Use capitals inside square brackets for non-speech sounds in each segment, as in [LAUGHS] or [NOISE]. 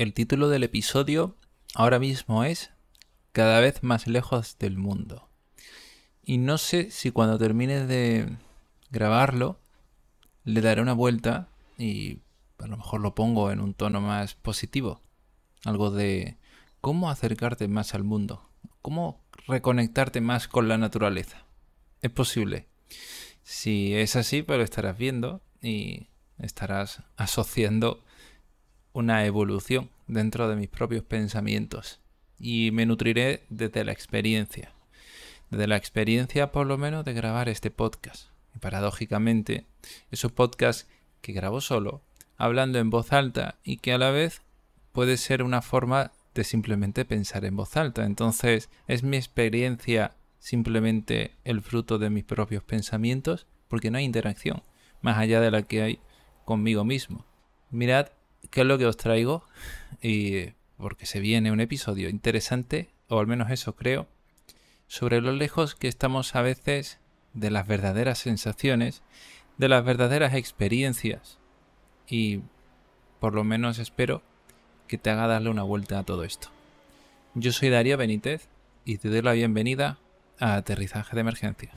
el título del episodio ahora mismo es Cada vez más lejos del mundo. Y no sé si cuando termine de grabarlo le daré una vuelta y a lo mejor lo pongo en un tono más positivo. Algo de cómo acercarte más al mundo, cómo reconectarte más con la naturaleza. Es posible. Si es así, pues lo estarás viendo y estarás asociando una evolución dentro de mis propios pensamientos y me nutriré desde la experiencia. Desde la experiencia por lo menos de grabar este podcast. Y paradójicamente, esos podcasts que grabo solo, hablando en voz alta y que a la vez puede ser una forma de simplemente pensar en voz alta. Entonces, ¿es mi experiencia simplemente el fruto de mis propios pensamientos? Porque no hay interacción, más allá de la que hay conmigo mismo. Mirad qué es lo que os traigo y porque se viene un episodio interesante, o al menos eso creo, sobre lo lejos que estamos a veces de las verdaderas sensaciones, de las verdaderas experiencias y por lo menos espero que te haga darle una vuelta a todo esto. Yo soy Darío Benítez y te doy la bienvenida a Aterrizaje de Emergencia.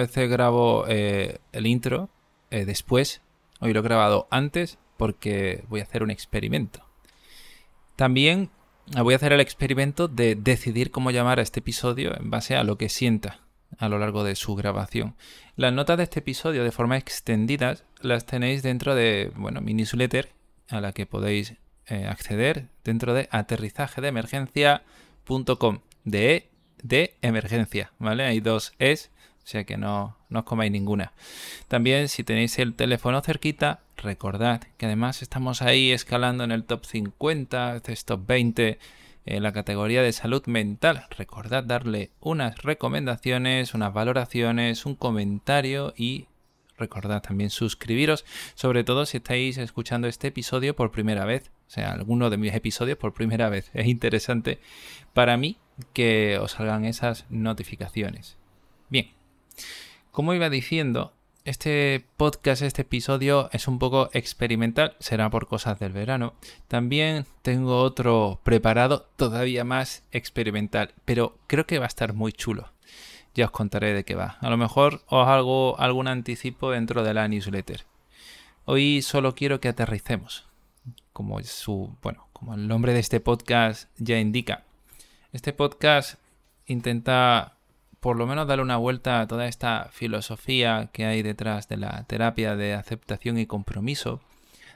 Veces grabo eh, el intro eh, después. Hoy lo he grabado antes porque voy a hacer un experimento. También voy a hacer el experimento de decidir cómo llamar a este episodio en base a lo que sienta a lo largo de su grabación. Las notas de este episodio de forma extendida las tenéis dentro de, bueno, mi newsletter a la que podéis eh, acceder dentro de aterrizajedeemergencia.com de, de emergencia, ¿vale? Hay dos es o sea que no, os comáis ninguna. También si tenéis el teléfono cerquita, recordad que además estamos ahí escalando en el top 50, este top 20 en la categoría de salud mental. Recordad darle unas recomendaciones, unas valoraciones, un comentario y recordad también suscribiros, sobre todo si estáis escuchando este episodio por primera vez, o sea, alguno de mis episodios por primera vez. Es interesante para mí que os salgan esas notificaciones. Bien, como iba diciendo, este podcast, este episodio es un poco experimental, será por cosas del verano. También tengo otro preparado todavía más experimental, pero creo que va a estar muy chulo. Ya os contaré de qué va. A lo mejor os hago algún anticipo dentro de la newsletter. Hoy solo quiero que aterricemos, como su, bueno, como el nombre de este podcast ya indica. Este podcast intenta por lo menos darle una vuelta a toda esta filosofía que hay detrás de la terapia de aceptación y compromiso,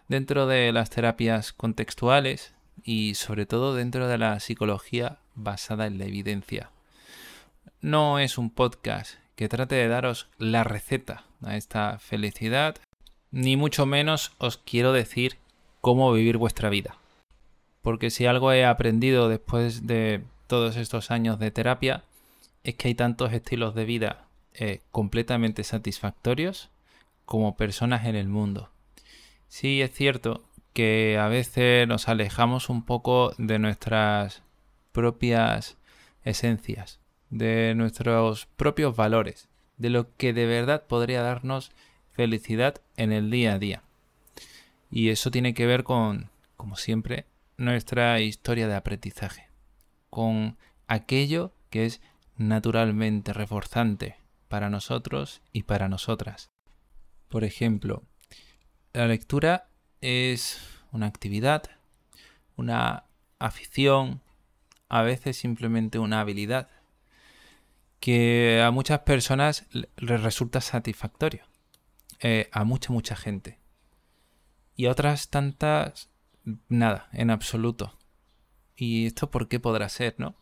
dentro de las terapias contextuales y sobre todo dentro de la psicología basada en la evidencia. No es un podcast que trate de daros la receta a esta felicidad, ni mucho menos os quiero decir cómo vivir vuestra vida. Porque si algo he aprendido después de todos estos años de terapia, es que hay tantos estilos de vida eh, completamente satisfactorios como personas en el mundo. Sí es cierto que a veces nos alejamos un poco de nuestras propias esencias, de nuestros propios valores, de lo que de verdad podría darnos felicidad en el día a día. Y eso tiene que ver con, como siempre, nuestra historia de aprendizaje, con aquello que es naturalmente reforzante para nosotros y para nosotras. Por ejemplo, la lectura es una actividad, una afición, a veces simplemente una habilidad que a muchas personas les resulta satisfactorio, eh, a mucha, mucha gente. Y a otras tantas, nada, en absoluto. ¿Y esto por qué podrá ser, no?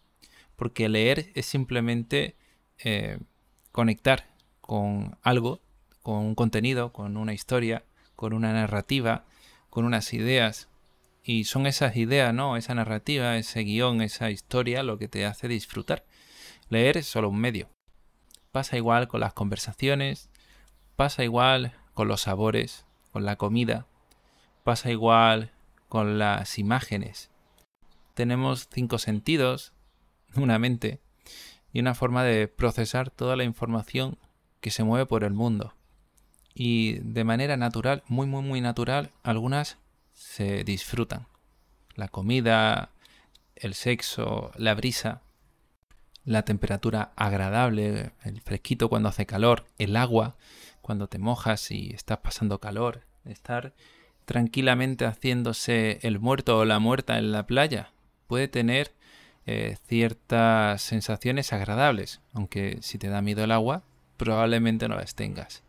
Porque leer es simplemente eh, conectar con algo, con un contenido, con una historia, con una narrativa, con unas ideas. Y son esas ideas, ¿no? Esa narrativa, ese guion, esa historia lo que te hace disfrutar. Leer es solo un medio. Pasa igual con las conversaciones, pasa igual con los sabores, con la comida, pasa igual con las imágenes. tenemos cinco sentidos, [LAUGHS] una mente y una forma de procesar toda la información que se mueve por el mundo. Y de manera natural, muy, muy, muy natural, algunas se disfrutan. La comida, el sexo, la brisa, la temperatura agradable, el fresquito cuando hace calor, el agua cuando te mojas y estás pasando calor, estar tranquilamente haciéndose el muerto o la muerta en la playa puede tener eh, ciertas sensaciones agradables, aunque si te da miedo el agua, probablemente no las tengas.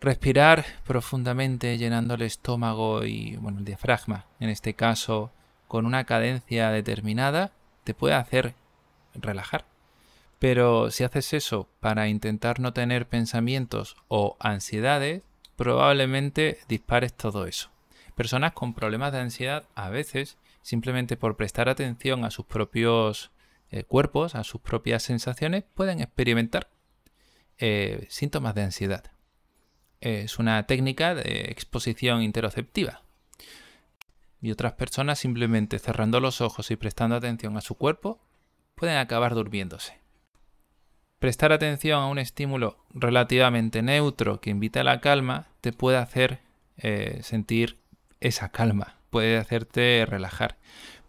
Respirar profundamente llenando el estómago y bueno, el diafragma, en este caso, con una cadencia determinada, te puede hacer relajar. Pero si haces eso para intentar no tener pensamientos o ansiedades, probablemente dispares todo eso. Personas con problemas de ansiedad a veces, simplemente por prestar atención a sus propios eh, cuerpos, a sus propias sensaciones, pueden experimentar eh, síntomas de ansiedad. Es una técnica de exposición interoceptiva. Y otras personas simplemente cerrando los ojos y prestando atención a su cuerpo pueden acabar durmiéndose. Prestar atención a un estímulo relativamente neutro que invita a la calma te puede hacer eh, sentir esa calma, puede hacerte relajar.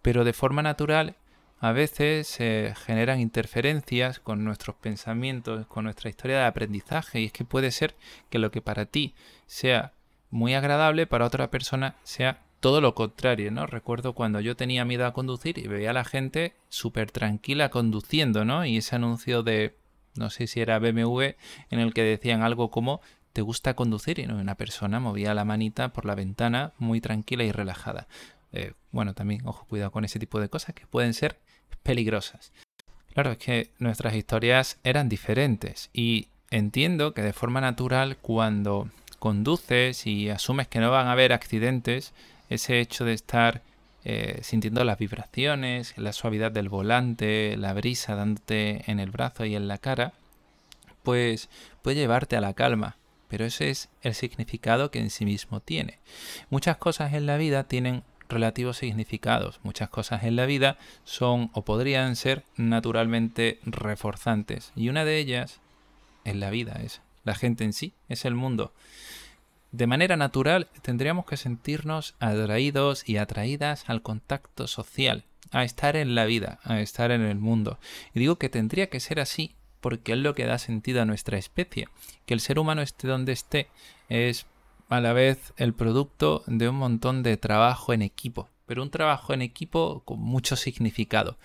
Pero de forma natural a veces se generan interferencias con nuestros pensamientos, con nuestra historia de aprendizaje y es que puede ser que lo que para ti sea muy agradable, para otra persona sea todo lo contrario, ¿no? Recuerdo cuando yo tenía miedo a conducir y veía a la gente súper tranquila conduciendo, ¿no? Y ese anuncio de no sé si era BMW, en el que decían algo como ¿te gusta conducir? Y una persona movía la manita por la ventana muy tranquila y relajada. Eh, bueno, también, ojo, cuidado con ese tipo de cosas que pueden ser peligrosas. Claro, es que nuestras historias eran diferentes y entiendo que de forma natural cuando conduces y asumes que no van a haber accidentes, ese hecho de estar eh, sintiendo las vibraciones, la suavidad del volante, la brisa dándote en el brazo y en la cara, pues puede llevarte a la calma. Pero ese es el significado que en sí mismo tiene. Muchas cosas en la vida tienen relativos significados. Muchas cosas en la vida son o podrían ser naturalmente reforzantes. Y una de ellas en la vida es la gente en sí, es el mundo de manera natural tendríamos que sentirnos atraídos y atraídas al contacto social, a estar en la vida, a estar en el mundo. Y digo que tendría que ser así porque es lo que da sentido a nuestra especie. Que el ser humano esté donde esté es a la vez el producto de un montón de trabajo en equipo, pero un trabajo en equipo con mucho significado.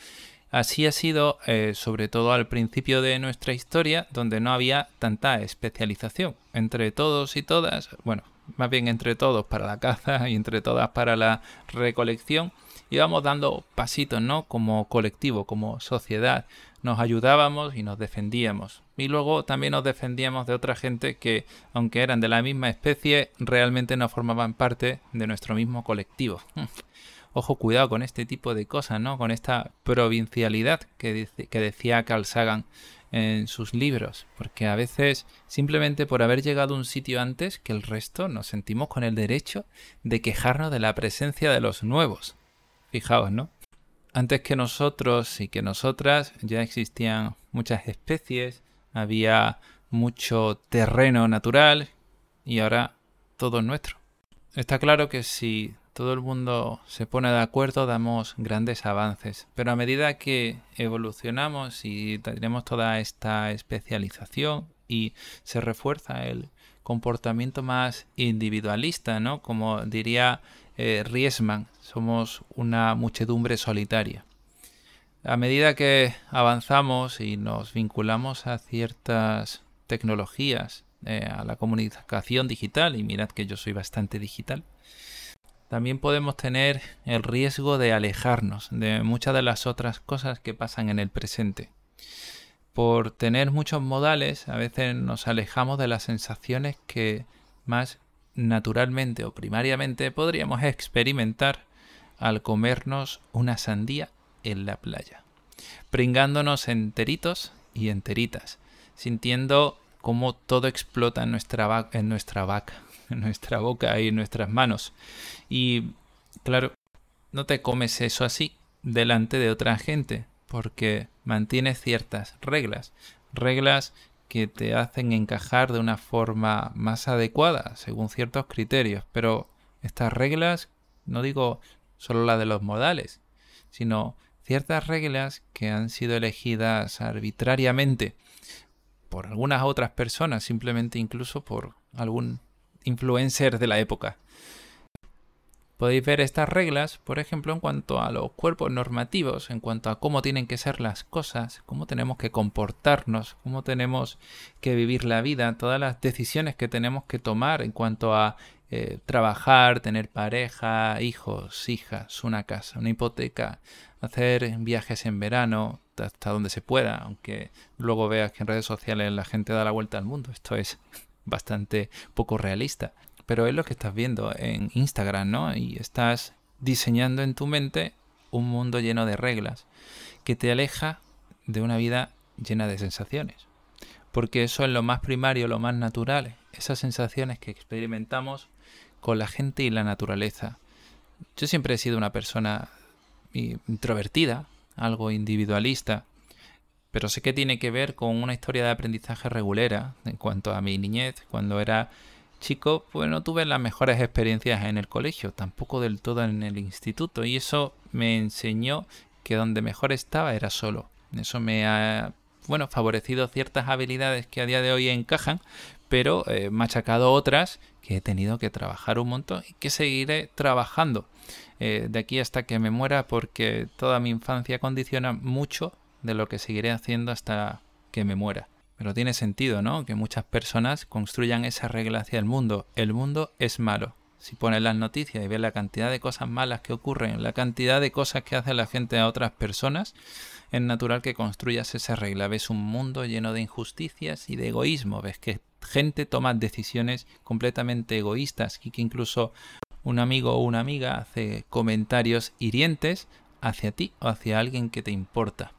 Así ha sido eh, sobre todo al principio de nuestra historia, donde no había tanta especialización. Entre todos y todas, bueno, más bien entre todos para la caza y entre todas para la recolección, íbamos dando pasitos, ¿no? Como colectivo, como sociedad. Nos ayudábamos y nos defendíamos. Y luego también nos defendíamos de otra gente que, aunque eran de la misma especie, realmente no formaban parte de nuestro mismo colectivo. [LAUGHS] Ojo, cuidado con este tipo de cosas, ¿no? Con esta provincialidad que, que decía Carl Sagan en sus libros, porque a veces simplemente por haber llegado a un sitio antes que el resto nos sentimos con el derecho de quejarnos de la presencia de los nuevos. Fijaos, ¿no? Antes que nosotros y que nosotras ya existían muchas especies, había mucho terreno natural y ahora todo es nuestro. Está claro que si todo el mundo se pone de acuerdo, damos grandes avances. Pero a medida que evolucionamos y tenemos toda esta especialización y se refuerza el comportamiento más individualista, ¿no? Como diría eh, Riesman, somos una muchedumbre solitaria. A medida que avanzamos y nos vinculamos a ciertas tecnologías, eh, a la comunicación digital, y mirad que yo soy bastante digital, también podemos tener el riesgo de alejarnos de muchas de las otras cosas que pasan en el presente. Por tener muchos modales, a veces nos alejamos de las sensaciones que más naturalmente o primariamente podríamos experimentar al comernos una sandía en la playa, pringándonos enteritos y enteritas, sintiendo cómo todo explota en nuestra, en nuestra vaca [LAUGHS] en nuestra boca y en nuestras manos. Y claro, no te comes eso así delante de otra gente, porque mantienes ciertas reglas, reglas que te hacen encajar de una forma más adecuada según ciertos criterios, pero estas reglas, no digo solo la de los modales, sino ciertas reglas que han sido elegidas arbitrariamente por algunas otras personas, simplemente incluso por algún influencer de la época. Podéis ver estas reglas, por ejemplo, en cuanto a los cuerpos normativos, en cuanto a cómo tienen que ser las cosas, cómo tenemos que comportarnos, cómo tenemos que vivir la vida, todas las decisiones que tenemos que tomar en cuanto a eh, trabajar, tener pareja, hijos, hijas, una casa, una hipoteca, hacer viajes en verano, hasta donde se pueda, aunque luego veas que en redes sociales la gente da la vuelta al mundo. Esto es [LAUGHS] bastante poco realista pero es lo que estás viendo en Instagram, ¿no? Y estás diseñando en tu mente un mundo lleno de reglas que te aleja de una vida llena de sensaciones. Porque eso es lo más primario, lo más natural, esas sensaciones que experimentamos con la gente y la naturaleza. Yo siempre he sido una persona introvertida, algo individualista, pero sé que tiene que ver con una historia de aprendizaje regulera en cuanto a mi niñez, cuando era chico, pues no tuve las mejores experiencias en el colegio, tampoco del todo en el instituto, y eso me enseñó que donde mejor estaba era solo. Eso me ha, bueno, favorecido ciertas habilidades que a día de hoy encajan, pero eh, machacado otras que he tenido que trabajar un montón y que seguiré trabajando eh, de aquí hasta que me muera porque toda mi infancia condiciona mucho de lo que seguiré haciendo hasta que me muera. Pero tiene sentido, ¿no? Que muchas personas construyan esa regla hacia el mundo. El mundo es malo. Si pones las noticias y ves la cantidad de cosas malas que ocurren, la cantidad de cosas que hace la gente a otras personas, es natural que construyas esa regla. Ves un mundo lleno de injusticias y de egoísmo. Ves que gente toma decisiones completamente egoístas y que incluso un amigo o una amiga hace comentarios hirientes hacia ti o hacia alguien que te importa.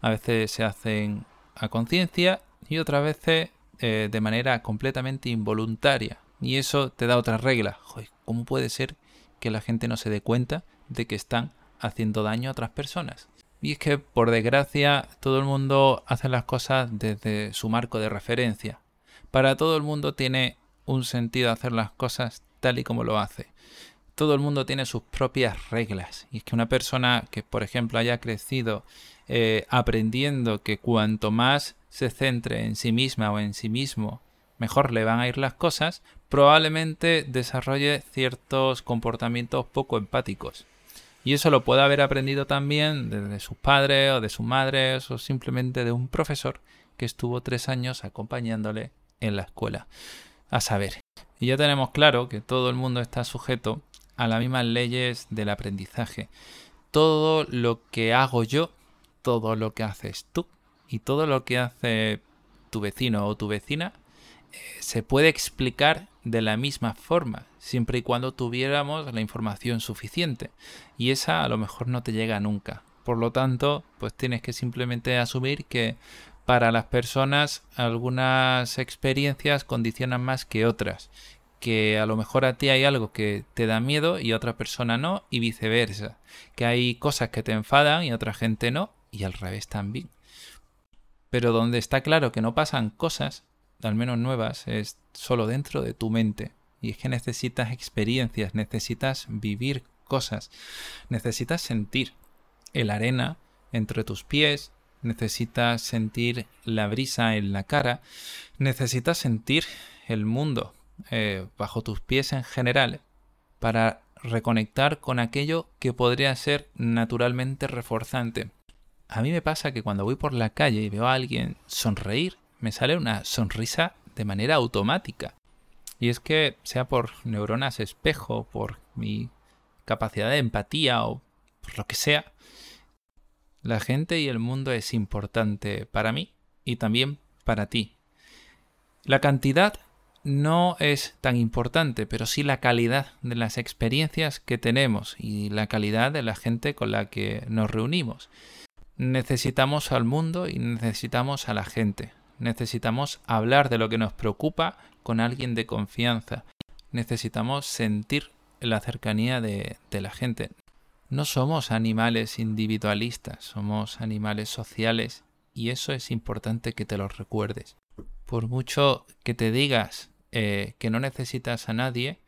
A veces se hacen a conciencia y otras veces eh, de manera completamente involuntaria. Y eso te da otra regla. ¿Cómo puede ser que la gente no se dé cuenta de que están haciendo daño a otras personas? Y es que, por desgracia, todo el mundo hace las cosas desde su marco de referencia. Para todo el mundo tiene un sentido hacer las cosas tal y como lo hace. Todo el mundo tiene sus propias reglas. Y es que una persona que, por ejemplo, haya crecido eh, aprendiendo que cuanto más se centre en sí misma o en sí mismo, mejor le van a ir las cosas, probablemente desarrolle ciertos comportamientos poco empáticos. Y eso lo puede haber aprendido también de sus padres o de sus madres o simplemente de un profesor que estuvo tres años acompañándole en la escuela. A saber, y ya tenemos claro que todo el mundo está sujeto a las mismas leyes del aprendizaje. Todo lo que hago yo, todo lo que haces tú, y todo lo que hace tu vecino o tu vecina eh, se puede explicar de la misma forma, siempre y cuando tuviéramos la información suficiente. Y esa a lo mejor no te llega nunca. Por lo tanto, pues tienes que simplemente asumir que para las personas algunas experiencias condicionan más que otras. Que a lo mejor a ti hay algo que te da miedo y a otra persona no, y viceversa. Que hay cosas que te enfadan y a otra gente no, y al revés también. Pero donde está claro que no pasan cosas, al menos nuevas, es solo dentro de tu mente. Y es que necesitas experiencias, necesitas vivir cosas, necesitas sentir el arena entre tus pies, necesitas sentir la brisa en la cara, necesitas sentir el mundo eh, bajo tus pies en general para reconectar con aquello que podría ser naturalmente reforzante a mí me pasa que cuando voy por la calle y veo a alguien sonreír, me sale una sonrisa de manera automática. Y es que, sea por neuronas espejo, por mi capacidad de empatía o por lo que sea, la gente y el mundo es importante para mí y también para ti. La cantidad no es tan importante, pero sí la calidad de las experiencias que tenemos y la calidad de la gente con la que nos reunimos necesitamos al mundo y necesitamos a la gente. Necesitamos hablar de lo que nos preocupa con alguien de confianza. Necesitamos sentir la cercanía de, la gente. No somos animales individualistas, somos animales sociales y eso es importante que te lo recuerdes. Por mucho que te digas eh, que no necesitas a nadie,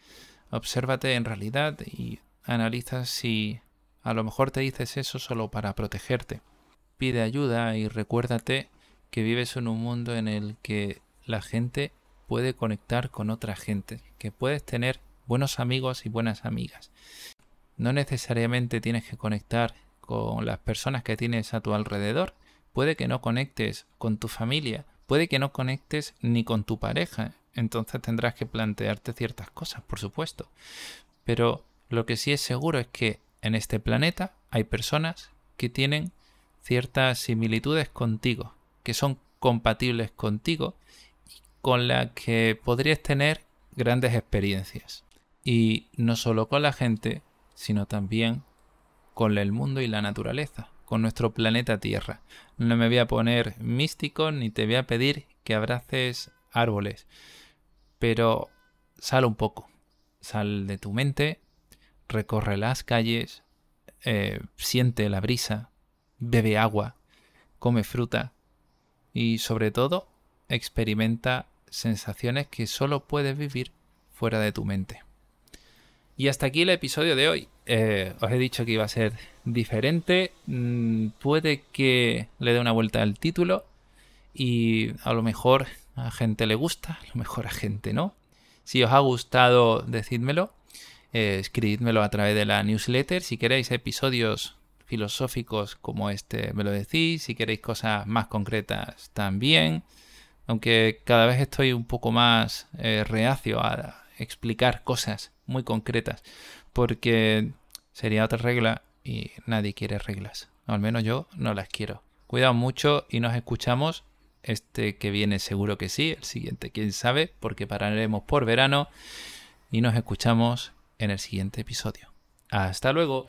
obsérvate en realidad y analiza si a lo mejor te dices eso solo para protegerte. Pide ayuda y recuérdate que vives en un mundo en el que la gente puede conectar con otra gente, que puedes tener buenos amigos y buenas amigas. No necesariamente tienes que conectar con las personas que tienes a tu alrededor. Puede que no conectes con tu familia, puede que no conectes ni con tu pareja. Entonces tendrás que plantearte ciertas cosas, por supuesto. Pero lo que sí es seguro es que en este planeta hay personas que tienen ciertas similitudes contigo, que son compatibles contigo y con las que podrías tener grandes experiencias. Y no solo con la gente, sino también con el mundo y la naturaleza, con nuestro planeta Tierra. No me voy a poner místico ni te voy a pedir que abraces árboles, pero sal un poco, sal de tu mente, recorre las calles, eh, siente la brisa, bebe agua, come fruta y sobre todo experimenta sensaciones que solo puedes vivir fuera de tu mente. Y hasta aquí el episodio de hoy. Eh, os he dicho que iba a ser diferente. Mm, puede que le dé una vuelta al título y a lo mejor a gente le gusta, a lo mejor a gente no. Si os ha gustado, decídmelo. Eh, escribidmelo a través de la newsletter. Si queréis episodios filosóficos como este, me lo decís. Si queréis cosas más concretas, también. Aunque cada vez estoy un poco más eh, reacio a explicar cosas muy concretas. Porque sería otra regla y nadie quiere reglas. al menos yo no las quiero. Cuidado mucho y nos escuchamos. Este que viene seguro que sí, el siguiente quién sabe, porque pararemos por verano y nos escuchamos en el siguiente episodio. Hasta luego.